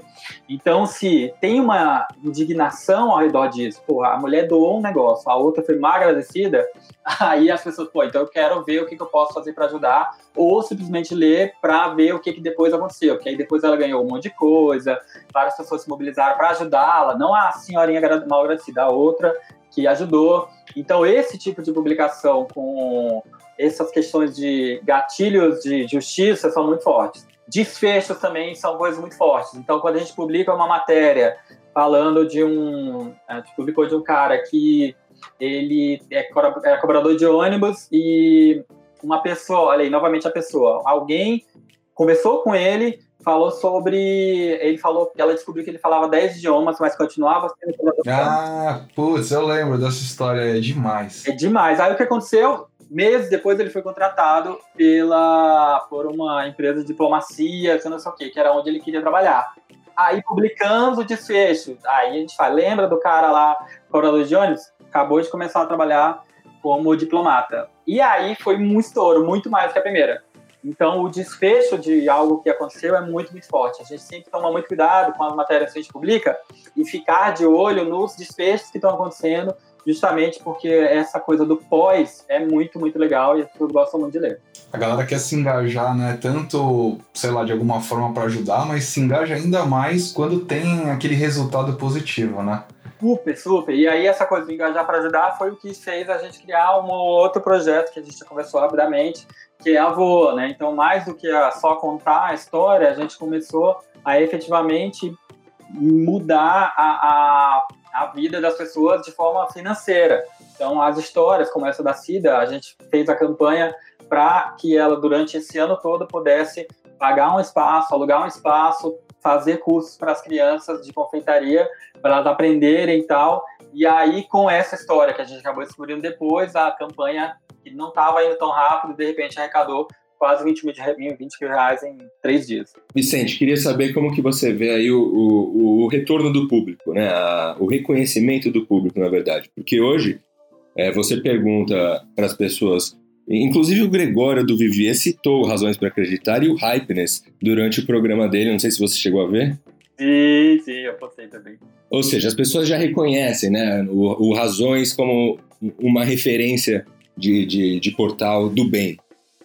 Então, se tem uma indignação ao redor disso, a mulher doou um negócio, a outra foi mal agradecida, (laughs) aí as pessoas, pô, então eu quero ver o que, que eu posso fazer para ajudar, ou simplesmente ler para ver o que, que depois aconteceu, porque aí depois ela ganhou um monte de coisa, várias pessoas se mobilizaram para ajudá-la, não a senhorinha mal agradecida, a outra que ajudou. Então, esse tipo de publicação com essas questões de gatilhos de justiça são muito fortes. Desfechos também são coisas muito fortes. Então, quando a gente publica uma matéria falando de um. A gente publicou de um cara que ele é, é cobrador de ônibus e uma pessoa, olha aí, novamente a pessoa, alguém conversou com ele, falou sobre. Ele falou ela descobriu que ele falava 10 idiomas, mas continuava sendo cobrador. Ah, putz, eu lembro dessa história, é demais. É demais. Aí o que aconteceu? Meses depois ele foi contratado pela por uma empresa de diplomacia, que não sei o que, que era onde ele queria trabalhar. aí publicamos o desfecho. Aí a gente fala, lembra do cara lá, Coronel Jones? Acabou de começar a trabalhar como diplomata. E aí foi um estouro, muito mais que a primeira. Então, o desfecho de algo que aconteceu é muito, muito forte. A gente sempre toma muito cuidado com as matérias que a gente publica e ficar de olho nos desfechos que estão acontecendo, justamente porque essa coisa do pós é muito, muito legal e as pessoas gostam muito de ler. A galera quer se engajar, né? Tanto, sei lá, de alguma forma para ajudar, mas se engaja ainda mais quando tem aquele resultado positivo, né? Super, super. E aí essa coisa de engajar para ajudar foi o que fez a gente criar um outro projeto que a gente conversou rapidamente, que é a Voa, né? Então, mais do que só contar a história, a gente começou a efetivamente mudar a, a, a vida das pessoas de forma financeira. Então, as histórias, como essa da Cida, a gente fez a campanha para que ela, durante esse ano todo, pudesse pagar um espaço, alugar um espaço, fazer cursos para as crianças de confeitaria, para elas aprenderem e tal. E aí, com essa história que a gente acabou descobrindo depois, a campanha, que não estava indo tão rápido, de repente arrecadou quase 20 mil, 20 mil reais em três dias. Vicente, queria saber como que você vê aí o, o, o retorno do público, né? A, o reconhecimento do público, na verdade. Porque hoje, é, você pergunta para as pessoas Inclusive o Gregório do Vivier citou Razões para Acreditar e o Hypeness durante o programa dele, não sei se você chegou a ver. Sim, sim, eu postei também. Ou seja, as pessoas já reconhecem né, o, o Razões como uma referência de, de, de, portal do bem.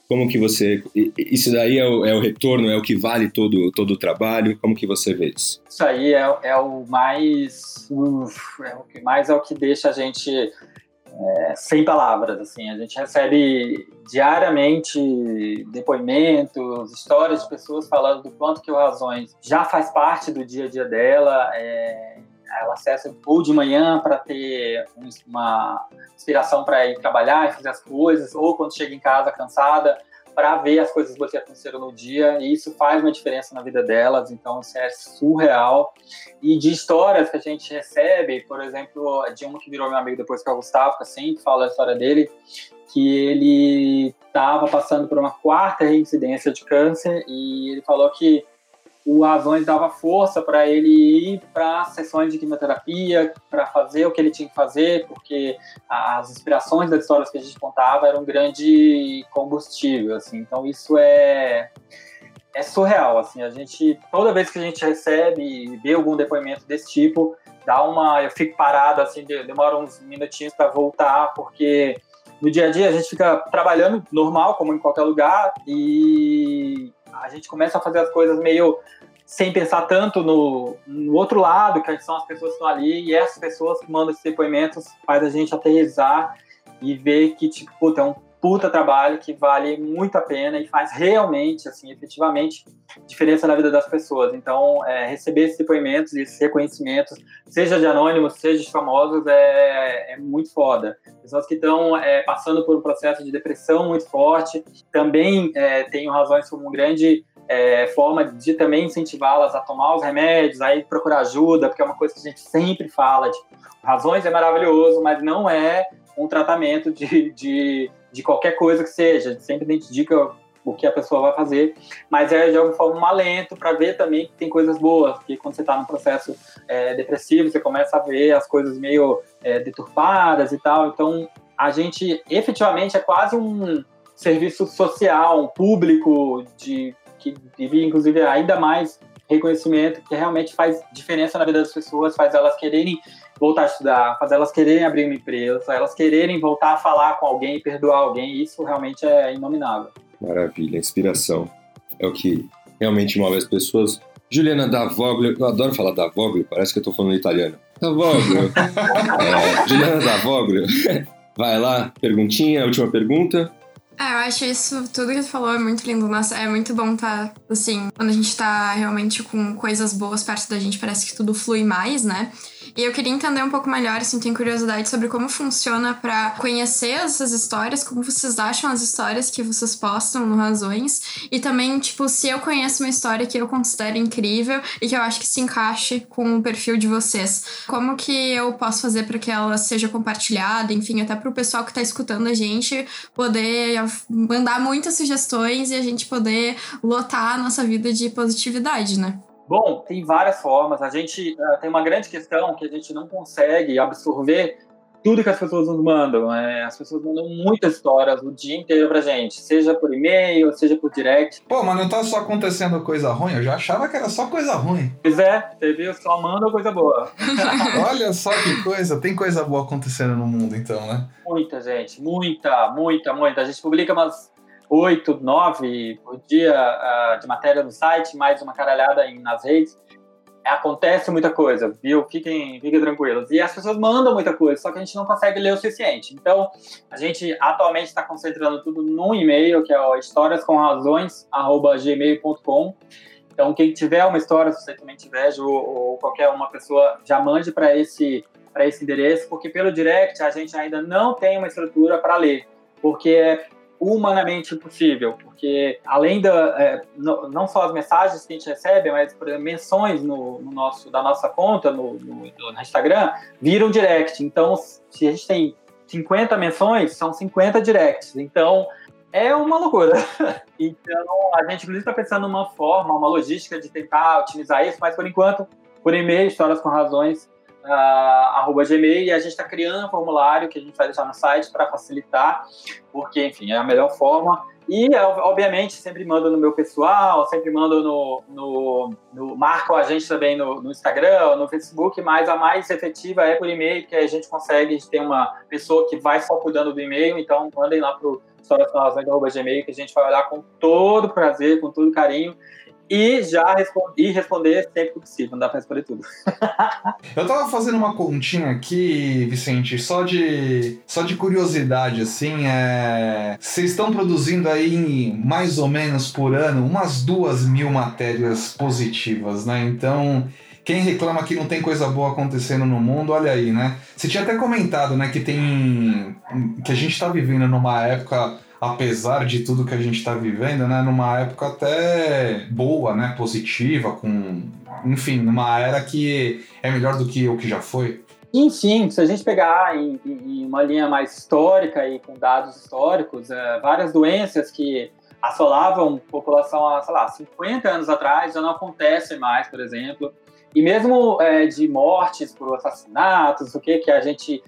Como que você... Isso daí é o, é o, retorno, é o que vale todo, todo o trabalho? Como que você vê isso? Isso aí é, é o mais... Uf, é o que mais é o que deixa a gente é, sem palavras, assim, a gente recebe diariamente depoimentos, histórias de pessoas falando do quanto que o Razões já faz parte do dia a dia dela, é, ela acessa ou de manhã para ter uma inspiração para ir trabalhar e fazer as coisas, ou quando chega em casa cansada, para ver as coisas boas que aconteceram no dia, e isso faz uma diferença na vida delas, então isso é surreal. E de histórias que a gente recebe, por exemplo, de uma que virou meu amigo depois que é o Gustavo, que sempre fala a história dele, que ele estava passando por uma quarta reincidência de câncer, e ele falou que o Razões dava força para ele ir para sessões de quimioterapia, para fazer o que ele tinha que fazer, porque as inspirações das histórias que a gente contava eram um grande combustível, assim. Então isso é é surreal, assim. A gente toda vez que a gente recebe e vê algum depoimento desse tipo, dá uma eu fico parado assim, demora uns minutinhos para voltar, porque no dia a dia a gente fica trabalhando normal, como em qualquer lugar, e a gente começa a fazer as coisas meio sem pensar tanto no, no outro lado, que são as pessoas que estão ali, e essas pessoas que mandam esses depoimentos faz a gente aterrizar e ver que, tipo, puta, é um puta trabalho que vale muito a pena e faz realmente, assim, efetivamente diferença na vida das pessoas. Então, é, receber esses depoimentos e esses reconhecimentos, seja de anônimos, seja de famosos, é, é muito foda. Pessoas que estão é, passando por um processo de depressão muito forte, também é, razões como um grande é, forma de também incentivá-las a tomar os remédios, aí procurar ajuda, porque é uma coisa que a gente sempre fala. Tipo, razões é maravilhoso, mas não é um tratamento de, de de qualquer coisa que seja, sempre identifica o que a pessoa vai fazer, mas é de alguma forma um alento para ver também que tem coisas boas, porque quando você está num processo é, depressivo, você começa a ver as coisas meio é, deturpadas e tal, então a gente efetivamente é quase um serviço social, um público de que vive inclusive ainda mais reconhecimento, que realmente faz diferença na vida das pessoas, faz elas quererem voltar a estudar, fazer elas quererem abrir uma empresa, elas quererem voltar a falar com alguém, perdoar alguém, isso realmente é inominável. Maravilha, inspiração. É o que realmente move as pessoas. Juliana Davoglio, eu adoro falar Davoglio, parece que eu tô falando italiano. Davoglio. (laughs) é, Juliana Davoglio, (laughs) vai lá, perguntinha, última pergunta. É, eu acho isso, tudo que tu falou é muito lindo. Nossa, é muito bom tá, assim, quando a gente tá realmente com coisas boas perto da gente, parece que tudo flui mais, né? E eu queria entender um pouco melhor, assim, tenho curiosidade sobre como funciona para conhecer essas histórias, como vocês acham as histórias que vocês postam no Razões. E também, tipo, se eu conheço uma história que eu considero incrível e que eu acho que se encaixe com o perfil de vocês, como que eu posso fazer para que ela seja compartilhada, enfim, até para o pessoal que está escutando a gente poder mandar muitas sugestões e a gente poder lotar a nossa vida de positividade, né? Bom, tem várias formas. A gente uh, tem uma grande questão que a gente não consegue absorver tudo que as pessoas nos mandam. É, as pessoas mandam muitas histórias o dia inteiro pra gente, seja por e-mail, seja por direct. Pô, mas não tá só acontecendo coisa ruim? Eu já achava que era só coisa ruim. Pois é, você viu? Só manda coisa boa. (laughs) Olha só que coisa, tem coisa boa acontecendo no mundo então, né? Muita gente, muita, muita, muita. A gente publica umas oito, nove por dia uh, de matéria no site, mais uma caralhada em, nas redes acontece muita coisa, viu? Fiquem, fiquem tranquilos. E as pessoas mandam muita coisa, só que a gente não consegue ler o suficiente. Então, a gente atualmente está concentrando tudo num e-mail, que é o historiascomrazões@gmail.com. Então, quem tiver uma história, se você também tiver, ou, qualquer uma pessoa, já mande para esse esse endereço, porque pelo direct a gente ainda não tem uma estrutura para ler, porque é humanamente impossível, porque além da é, não só as mensagens que a gente recebe, mas por exemplo, menções no, no nosso da nossa conta no, no, no, Instagram viram direct. Então, se a gente tem 50 menções, são 50 directs. Então, é uma loucura. (laughs) então, a gente inclusive está pensando numa forma, uma logística de tentar otimizar isso, mas por enquanto, por e-mail, histórias com razões, uh, arroba gmail e a gente está criando um formulário que a gente vai deixar no site para facilitar, porque, enfim, é a melhor forma. E, obviamente, sempre mando no meu pessoal, sempre mando no. no, no marco a gente também no, no Instagram, no Facebook, mas a mais efetiva é por e-mail, que a gente consegue, tem uma pessoa que vai só cuidando do e-mail, então mandem lá para o históriasconrazões.gmail, que a gente vai olhar com todo prazer, com todo carinho e já respondi, responder sempre que possível, não dá para responder tudo. (laughs) eu tava fazendo uma continha aqui, Vicente, só de só de curiosidade assim, é... vocês estão produzindo aí mais ou menos por ano umas duas mil matérias positivas, né? Então quem reclama que não tem coisa boa acontecendo no mundo, olha aí, né? Você tinha até comentado, né, que tem que a gente tá vivendo numa época apesar de tudo que a gente está vivendo, né, numa época até boa, né, positiva, com, enfim, numa era que é melhor do que o que já foi. Enfim, se a gente pegar em, em uma linha mais histórica e com dados históricos, é, várias doenças que assolavam a população há, sei lá, 50 anos atrás já não acontecem mais, por exemplo. E mesmo é, de mortes por assassinatos, o que que a gente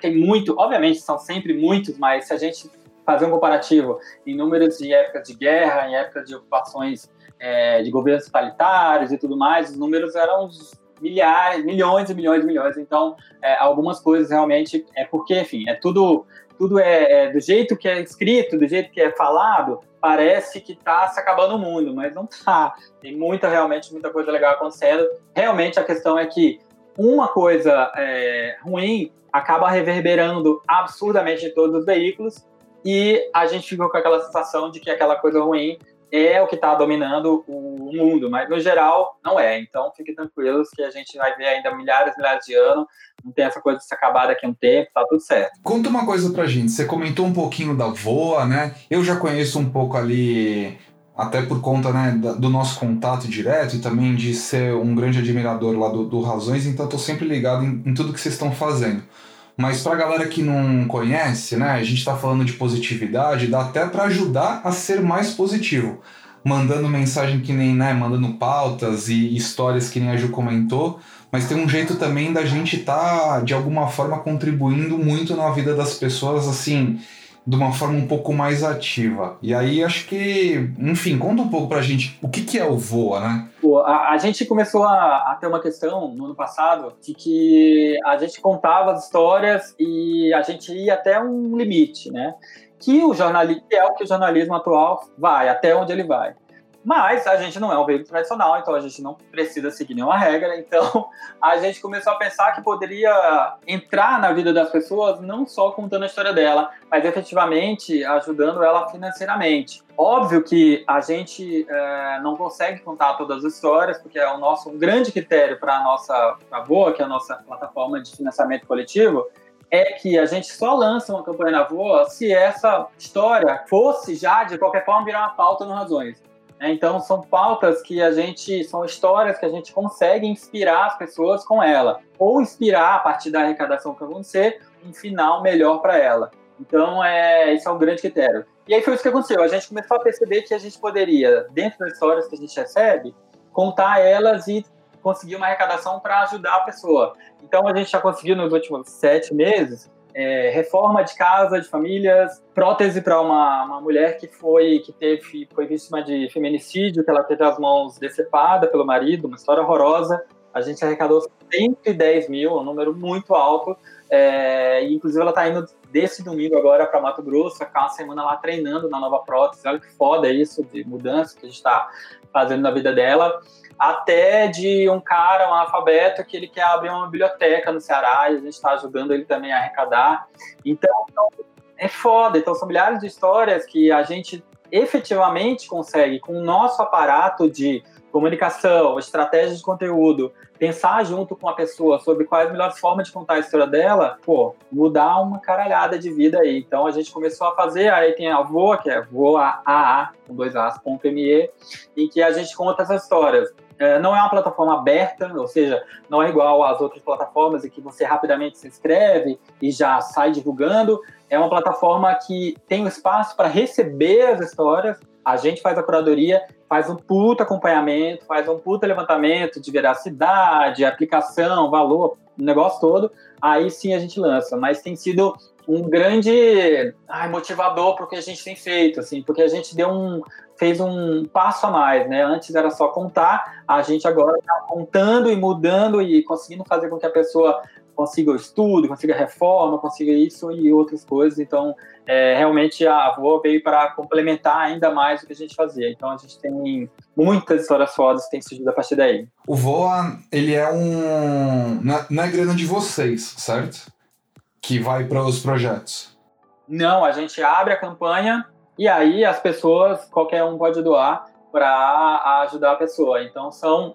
tem muito, obviamente são sempre muitos, mas se a gente fazer um comparativo em números de épocas de guerra, em época de ocupações é, de governos totalitários e tudo mais, os números eram milhares, milhões e milhões e milhões. Então, é, algumas coisas realmente é porque, enfim, é tudo tudo é, é, do jeito que é escrito, do jeito que é falado, parece que está se acabando o mundo, mas não está. Tem muita, realmente, muita coisa legal acontecendo. Realmente a questão é que uma coisa é, ruim acaba reverberando absurdamente em todos os veículos e a gente ficou com aquela sensação de que aquela coisa ruim é o que está dominando o mundo, mas no geral não é. Então fiquem tranquilos que a gente vai ver ainda milhares e milhares de anos, não tem essa coisa de se acabar daqui a um tempo, tá tudo certo. Conta uma coisa pra gente, você comentou um pouquinho da VOA, né? Eu já conheço um pouco ali até por conta né, do nosso contato direto e também de ser um grande admirador lá do, do Razões, então estou sempre ligado em, em tudo que vocês estão fazendo. Mas para a galera que não conhece, né, a gente está falando de positividade, dá até para ajudar a ser mais positivo. Mandando mensagem que nem, né, mandando pautas e histórias que nem a Ju comentou, mas tem um jeito também da gente estar, tá, de alguma forma, contribuindo muito na vida das pessoas, assim, de uma forma um pouco mais ativa. E aí acho que, enfim, conta um pouco pra gente o que, que é o Voa, né? A, a gente começou a, a, ter uma questão no ano passado de que a gente contava as histórias e a gente ia até um limite, né? Que o jornalismo é o que o jornalismo atual vai, até onde ele vai. Mas a gente não é um veículo tradicional, então a gente não precisa seguir nenhuma regra. Então (laughs) a gente começou a pensar que poderia entrar na vida das pessoas não só contando a história dela, mas efetivamente ajudando ela financeiramente. Óbvio que a gente é, não consegue contar todas as histórias, porque é o nosso um grande critério para a nossa pra Voa, que é a nossa plataforma de financiamento coletivo, é que a gente só lança uma campanha na Voa se essa história fosse já, de qualquer forma, virar uma pauta no Razões. Né? Então, são pautas que a gente, são histórias que a gente consegue inspirar as pessoas com ela, ou inspirar, a partir da arrecadação que acontecer, um final melhor para ela. Então, é, isso é um grande critério. E aí foi isso que aconteceu. A gente começou a perceber que a gente poderia, dentro das histórias que a gente recebe, contar elas e conseguir uma arrecadação para ajudar a pessoa. Então a gente já conseguiu nos últimos sete meses é, reforma de casa, de famílias, prótese para uma, uma mulher que foi que teve foi vítima de feminicídio, que ela teve as mãos decepadas pelo marido, uma história horrorosa. A gente arrecadou 110 mil, um número muito alto. É, e inclusive ela está indo desse domingo agora para Mato Grosso, ficar uma semana lá treinando na nova prótese. Olha que foda isso de mudança que a gente está fazendo na vida dela até de um cara, um alfabeto, que ele quer abrir uma biblioteca no Ceará e a gente está ajudando ele também a arrecadar. Então, é foda. Então, são milhares de histórias que a gente efetivamente consegue, com o nosso aparato de comunicação, estratégia de conteúdo, pensar junto com a pessoa sobre quais as melhores formas de contar a história dela, pô, mudar uma caralhada de vida aí. Então a gente começou a fazer, aí tem a Voa, que é voa, com dois as, ponto .me, em que a gente conta essas histórias. É, não é uma plataforma aberta, ou seja, não é igual às outras plataformas em que você rapidamente se inscreve e já sai divulgando. É uma plataforma que tem um espaço para receber as histórias. A gente faz a curadoria, faz um puta acompanhamento, faz um puta levantamento de veracidade, aplicação, valor, o negócio todo. Aí sim a gente lança. Mas tem sido um grande ai, motivador para o que a gente tem feito, assim, porque a gente deu um, fez um passo a mais, né? Antes era só contar, a gente agora está contando e mudando e conseguindo fazer com que a pessoa consiga o estudo, consiga a reforma, consiga isso e outras coisas. Então, é, realmente a avó veio para complementar ainda mais o que a gente fazia. Então, a gente tem muitas histórias fodas que têm surgido a partir daí. O Voa, ele é um. Não é grana de vocês, certo? Que vai para os projetos. Não, a gente abre a campanha e aí as pessoas, qualquer um pode doar para ajudar a pessoa. Então são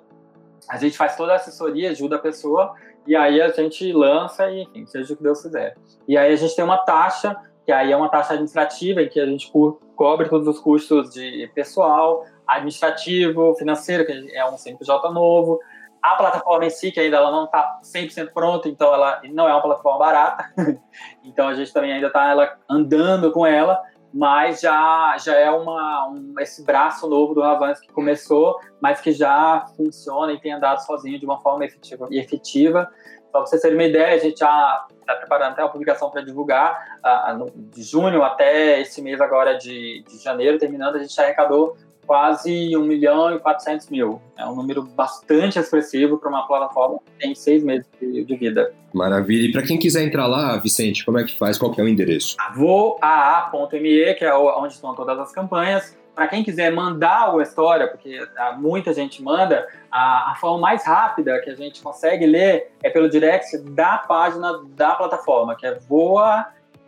a gente faz toda a assessoria, ajuda a pessoa e aí a gente lança e enfim, seja o que Deus quiser. E aí a gente tem uma taxa, que aí é uma taxa administrativa em que a gente co cobre todos os custos de pessoal, administrativo, financeiro, que é um CNPJ novo, a plataforma em si, que ainda ela não está 100% pronta, então ela não é uma plataforma barata. (laughs) então a gente também ainda está andando com ela, mas já, já é uma, um, esse braço novo do Razões que começou, mas que já funciona e tem andado sozinho de uma forma efetiva e efetiva. Para vocês terem uma ideia, a gente já está preparando até a publicação para divulgar, uh, de junho até esse mês agora de, de janeiro, terminando, a gente já arrecadou quase 1 milhão e 400 mil. É um número bastante expressivo para uma plataforma que tem seis meses de, vida. Maravilha. E para quem quiser entrar lá, Vicente, como é que faz? Qual que é o endereço? voaa.me, que é onde estão todas as campanhas. Para quem quiser mandar a história, porque ah, muita gente manda, a, a, forma mais rápida que a gente consegue ler é pelo direct da página da plataforma, que é voa,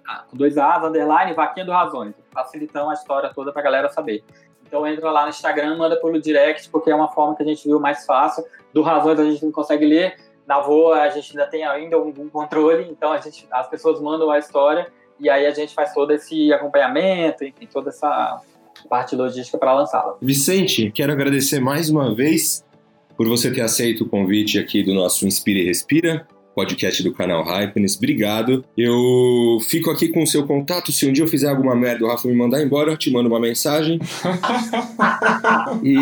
ah, com dois A's, underline, vaquinha do razões, facilitando a história toda para a galera saber. Então entra lá no Instagram, manda pelo direct, porque é uma forma que a gente viu mais fácil. Do Razões a gente não consegue ler, na Voa a gente ainda tem ainda algum controle, então a gente, as pessoas mandam a história e aí a gente faz todo esse acompanhamento, enfim, toda essa parte logística para lançá-la. Vicente, quero agradecer mais uma vez por você ter aceito o convite aqui do nosso Inspira e Respira podcast do canal Hypeness. Obrigado. Eu fico aqui com o seu contato. Se um dia eu fizer alguma merda o Rafa me mandar embora, eu te mando uma mensagem. (laughs) e.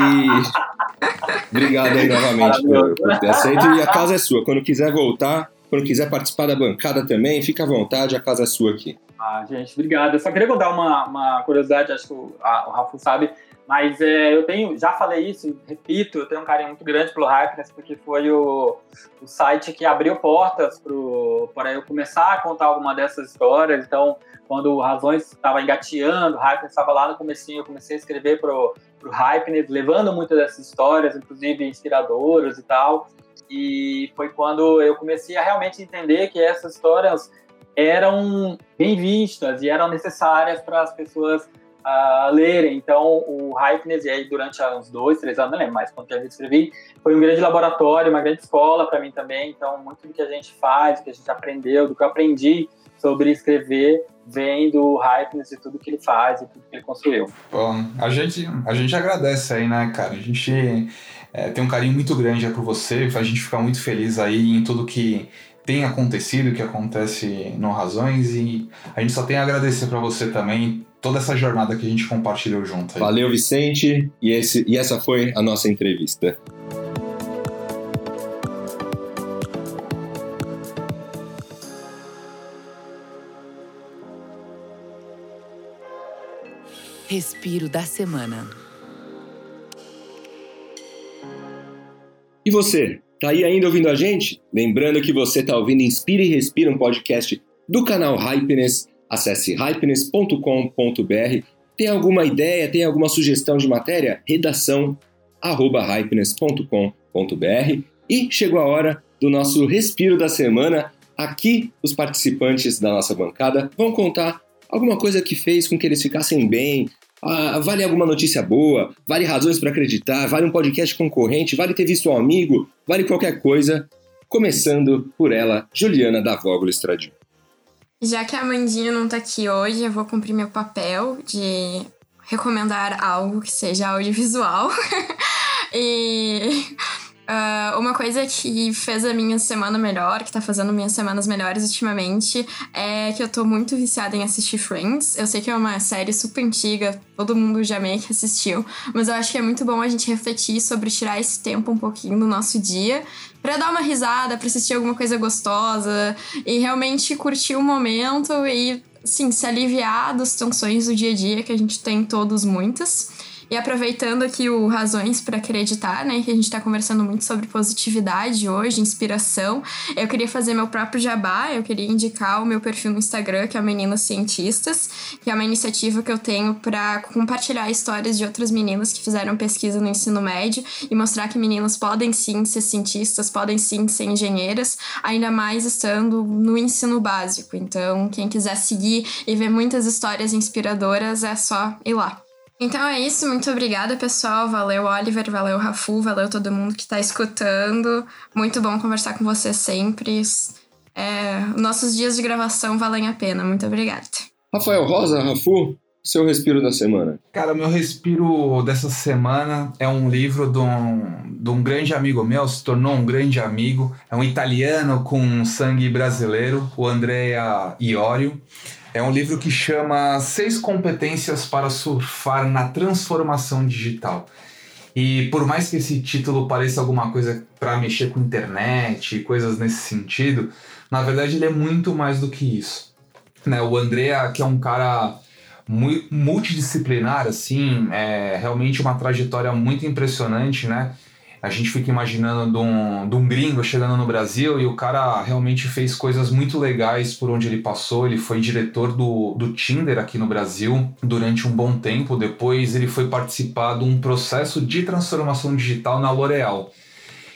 Obrigado aí novamente por, por ter aceito. E a casa é sua. Quando quiser voltar, quando quiser participar da bancada também, fica à vontade, a casa é sua aqui. Ah, gente, obrigado. Eu só queria contar uma, uma curiosidade, acho que o, a, o Rafa sabe. Mas é, eu tenho, já falei isso, repito, eu tenho um carinho muito grande pelo Hypeness, porque foi o, o site que abriu portas para eu começar a contar alguma dessas histórias. Então, quando o Razões estava engateando, o Hypeness estava lá no comecinho, eu comecei a escrever para o Hypeness, levando muitas dessas histórias, inclusive inspiradoras e tal. E foi quando eu comecei a realmente entender que essas histórias eram bem vistas e eram necessárias para as pessoas a lerem. Então, o Hypeness, e aí durante uns dois, três anos, não lembro mais quanto tempo eu escrevi, foi um grande laboratório, uma grande escola para mim também. Então, muito do que a gente faz, do que a gente aprendeu, do que eu aprendi sobre escrever, vem do Hypeness e tudo que ele faz e tudo que ele construiu. Bom, a gente, a gente agradece aí, né, cara? A gente é, tem um carinho muito grande por você, a gente fica muito feliz aí em tudo que tem acontecido, que acontece no Razões e a gente só tem a agradecer para você também toda essa jornada que a gente compartilhou junto. Aí. Valeu, Vicente, e, esse, e essa foi a nossa entrevista. Respiro da semana. E você, tá aí ainda ouvindo a gente? Lembrando que você tá ouvindo Inspira e Respira, um podcast do canal Hypeness Acesse hypeness.com.br. Tem alguma ideia, tem alguma sugestão de matéria? Redação arroba hypeness.com.br. E chegou a hora do nosso respiro da semana. Aqui, os participantes da nossa bancada vão contar alguma coisa que fez com que eles ficassem bem, ah, vale alguma notícia boa, vale razões para acreditar, vale um podcast concorrente, vale ter visto um amigo, vale qualquer coisa. Começando por ela, Juliana da Vógula Estradinho. Já que a Amandinha não tá aqui hoje, eu vou cumprir meu papel de recomendar algo que seja audiovisual. (laughs) e uma coisa que fez a minha semana melhor, que tá fazendo minhas semanas melhores ultimamente, é que eu tô muito viciada em assistir Friends. Eu sei que é uma série super antiga, todo mundo já meio que assistiu, mas eu acho que é muito bom a gente refletir sobre tirar esse tempo um pouquinho do nosso dia para dar uma risada, para assistir alguma coisa gostosa e realmente curtir o momento e, sim, se aliviar das tensões do dia a dia, que a gente tem todos muitas. E aproveitando aqui o Razões para Acreditar, né, que a gente está conversando muito sobre positividade hoje, inspiração, eu queria fazer meu próprio jabá, eu queria indicar o meu perfil no Instagram, que é Meninas Cientistas, que é uma iniciativa que eu tenho para compartilhar histórias de outras meninas que fizeram pesquisa no ensino médio e mostrar que meninas podem sim ser cientistas, podem sim ser engenheiras, ainda mais estando no ensino básico. Então, quem quiser seguir e ver muitas histórias inspiradoras, é só ir lá. Então é isso, muito obrigada, pessoal. Valeu, Oliver, valeu, Rafu, valeu todo mundo que está escutando. Muito bom conversar com você sempre. É, nossos dias de gravação valem a pena. Muito obrigada. Rafael Rosa, Rafu, seu respiro da semana? Cara, meu respiro dessa semana é um livro de um, de um grande amigo meu, se tornou um grande amigo. É um italiano com sangue brasileiro, o Andrea Iorio. É um livro que chama Seis Competências para Surfar na Transformação Digital. E por mais que esse título pareça alguma coisa para mexer com internet, coisas nesse sentido, na verdade ele é muito mais do que isso. Né? O Andrea, que é um cara multidisciplinar, assim, é realmente uma trajetória muito impressionante, né? A gente fica imaginando de um, de um gringo chegando no Brasil e o cara realmente fez coisas muito legais por onde ele passou. Ele foi diretor do, do Tinder aqui no Brasil durante um bom tempo. Depois ele foi participar de um processo de transformação digital na L'Oréal.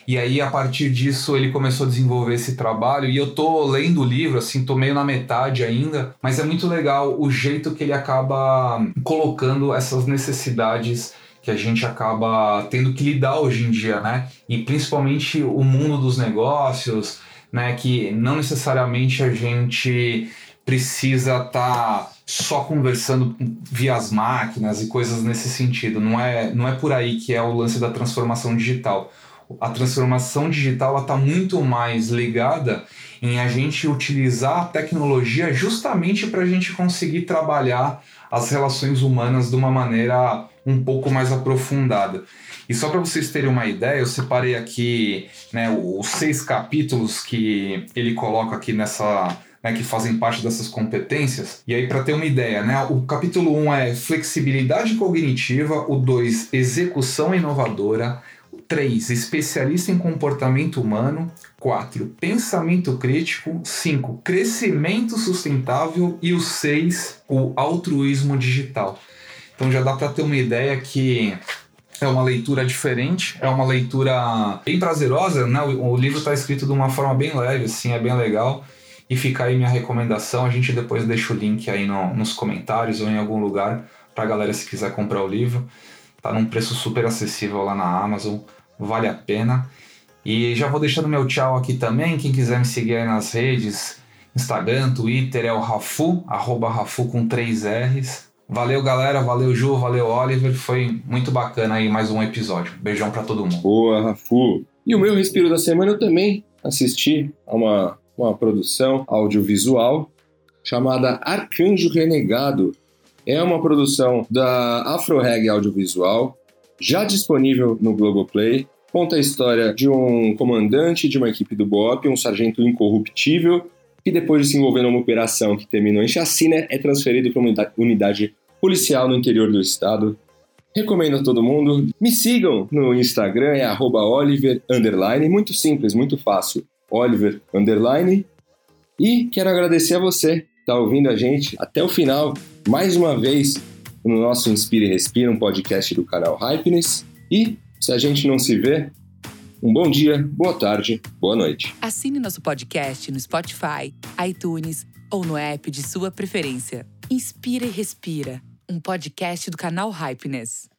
E aí, a partir disso, ele começou a desenvolver esse trabalho. E eu tô lendo o livro, assim, tô meio na metade ainda, mas é muito legal o jeito que ele acaba colocando essas necessidades que a gente acaba tendo que lidar hoje em dia, né? E principalmente o mundo dos negócios, né? Que não necessariamente a gente precisa estar tá só conversando via as máquinas e coisas nesse sentido. Não é, não é por aí que é o lance da transformação digital. A transformação digital está muito mais ligada em a gente utilizar a tecnologia justamente para a gente conseguir trabalhar as relações humanas de uma maneira um pouco mais aprofundada. E só para vocês terem uma ideia, eu separei aqui né, os seis capítulos que ele coloca aqui nessa. Né, que fazem parte dessas competências. E aí, para ter uma ideia, né, o capítulo 1 um é flexibilidade cognitiva, o 2, execução inovadora, 3. Especialista em comportamento humano. 4. Pensamento crítico. 5. Crescimento sustentável. E o 6. O altruísmo digital. Então já dá para ter uma ideia que é uma leitura diferente, é uma leitura bem prazerosa, né? O, o livro está escrito de uma forma bem leve, assim, é bem legal. E fica aí minha recomendação. A gente depois deixa o link aí no, nos comentários ou em algum lugar para a galera se quiser comprar o livro. Tá num preço super acessível lá na Amazon, vale a pena. E já vou deixando meu tchau aqui também. Quem quiser me seguir aí nas redes, Instagram, Twitter é o Rafu, arroba Rafu com três R's. Valeu, galera. Valeu, Ju. Valeu, Oliver. Foi muito bacana aí mais um episódio. Beijão para todo mundo. Boa, Rafu. E o meu respiro da semana eu também assisti a uma, uma produção audiovisual chamada Arcanjo Renegado. É uma produção da Afro Reg Audiovisual, já disponível no Globoplay. Conta a história de um comandante de uma equipe do BOP, um sargento incorruptível, que depois de se envolver numa operação que terminou em chacina, é transferido para uma unidade policial no interior do estado. Recomendo a todo mundo. Me sigam no Instagram, é Oliver, muito simples, muito fácil. Oliver, underline. E quero agradecer a você que está ouvindo a gente até o final, mais uma vez, no nosso Inspire e Respira, um podcast do canal Hypeness. E, se a gente não se vê, um bom dia, boa tarde, boa noite. Assine nosso podcast no Spotify, iTunes ou no app de sua preferência. Inspira e Respira, um podcast do canal Hypeness.